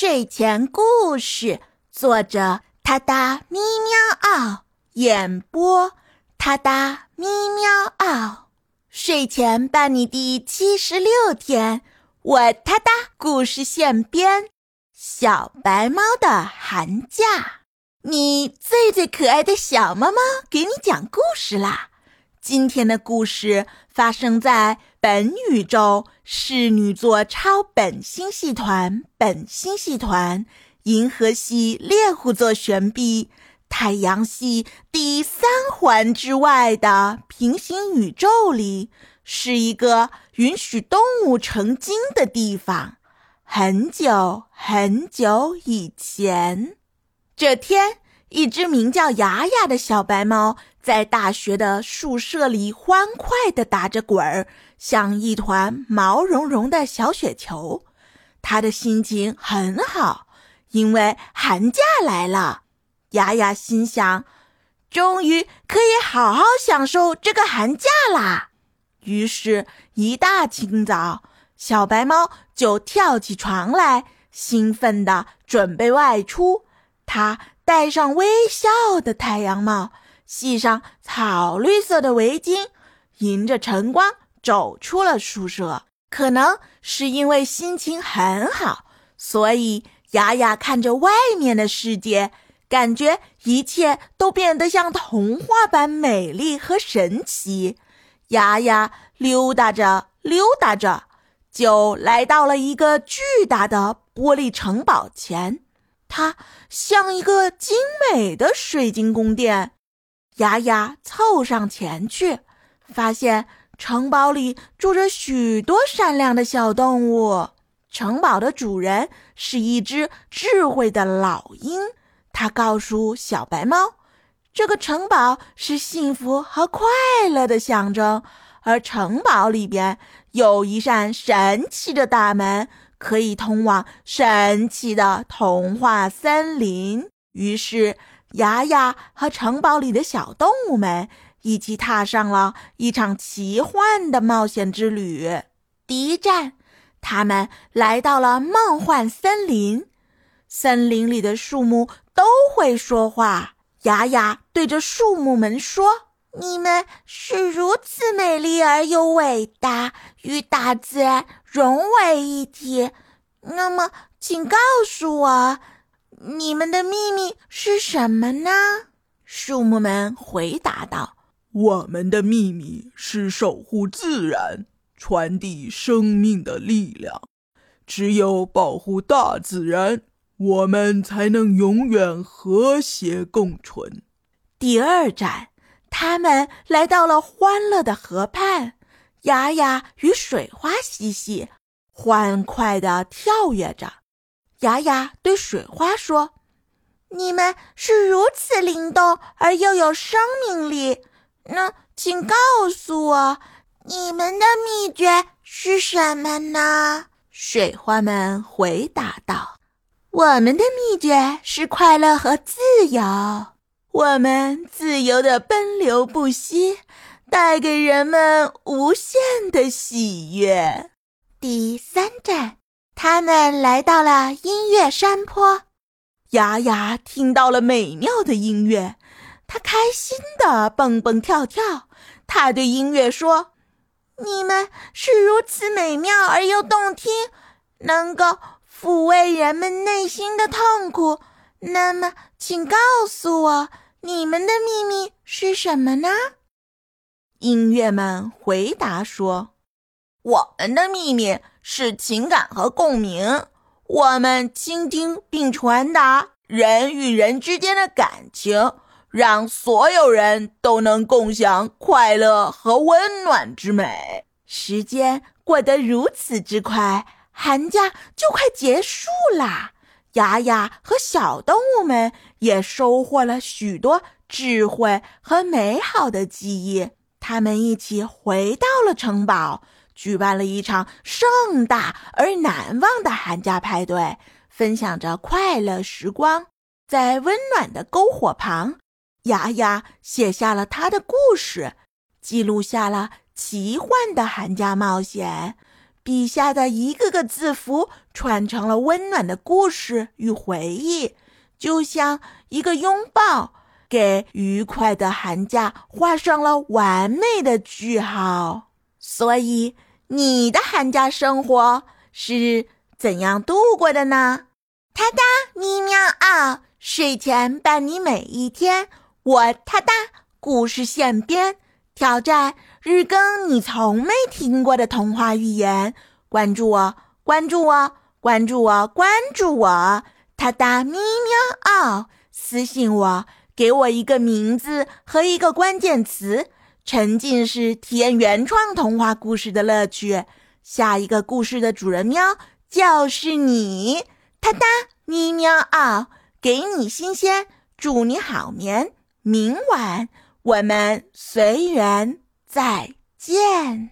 睡前故事，作者：他哒咪喵嗷，演播：他哒咪喵嗷。睡前伴你第七十六天，我他哒故事现编：小白猫的寒假。你最最可爱的小猫猫，给你讲故事啦！今天的故事发生在本宇宙侍女座超本星系团、本星系团、银河系猎户座旋臂、太阳系第三环之外的平行宇宙里，是一个允许动物成精的地方。很久很久以前，这天。一只名叫雅雅的小白猫在大学的宿舍里欢快地打着滚儿，像一团毛茸茸的小雪球。他的心情很好，因为寒假来了。雅雅心想：“终于可以好好享受这个寒假啦！”于是，一大清早，小白猫就跳起床来，兴奋地准备外出。它。戴上微笑的太阳帽，系上草绿色的围巾，迎着晨光走出了宿舍。可能是因为心情很好，所以雅雅看着外面的世界，感觉一切都变得像童话般美丽和神奇。雅雅溜达着溜达着，就来到了一个巨大的玻璃城堡前。它像一个精美的水晶宫殿，雅雅凑上前去，发现城堡里住着许多善良的小动物。城堡的主人是一只智慧的老鹰，他告诉小白猫，这个城堡是幸福和快乐的象征，而城堡里边有一扇神奇的大门。可以通往神奇的童话森林。于是，雅雅和城堡里的小动物们一起踏上了一场奇幻的冒险之旅。第一站，他们来到了梦幻森林。森林里的树木都会说话。雅雅对着树木们说。你们是如此美丽而又伟大，与大自然融为一体。那么，请告诉我，你们的秘密是什么呢？树木们回答道：“我们的秘密是守护自然，传递生命的力量。只有保护大自然，我们才能永远和谐共存。”第二站。他们来到了欢乐的河畔，雅雅与水花嬉戏，欢快地跳跃着。雅雅对水花说：“你们是如此灵动而又有生命力，那请告诉我，你们的秘诀是什么呢？”水花们回答道：“我们的秘诀是快乐和自由。”我们自由的奔流不息，带给人们无限的喜悦。第三站，他们来到了音乐山坡。雅雅听到了美妙的音乐，她开心的蹦蹦跳跳。她对音乐说：“你们是如此美妙而又动听，能够抚慰人们内心的痛苦。那么，请告诉我。”你们的秘密是什么呢？音乐们回答说：“我们的秘密是情感和共鸣。我们倾听并传达人与人之间的感情，让所有人都能共享快乐和温暖之美。”时间过得如此之快，寒假就快结束啦。雅雅和小动物们也收获了许多智慧和美好的记忆。他们一起回到了城堡，举办了一场盛大而难忘的寒假派对，分享着快乐时光。在温暖的篝火旁，雅雅写下了她的故事，记录下了奇幻的寒假冒险。笔下的一个个字符串成了温暖的故事与回忆，就像一个拥抱，给愉快的寒假画上了完美的句号。所以，你的寒假生活是怎样度过的呢？哒哒咪喵啊！睡前伴你每一天，我哒哒故事现编，挑战日更你从没听过的童话寓言。关注我，关注我，关注我，关注我！哒哒咪喵啊！私信我，给我一个名字和一个关键词。沉浸式体验原创童话故事的乐趣，下一个故事的主人喵就是你，哒哒咪喵嗷，给你新鲜，祝你好眠，明晚我们随缘再见。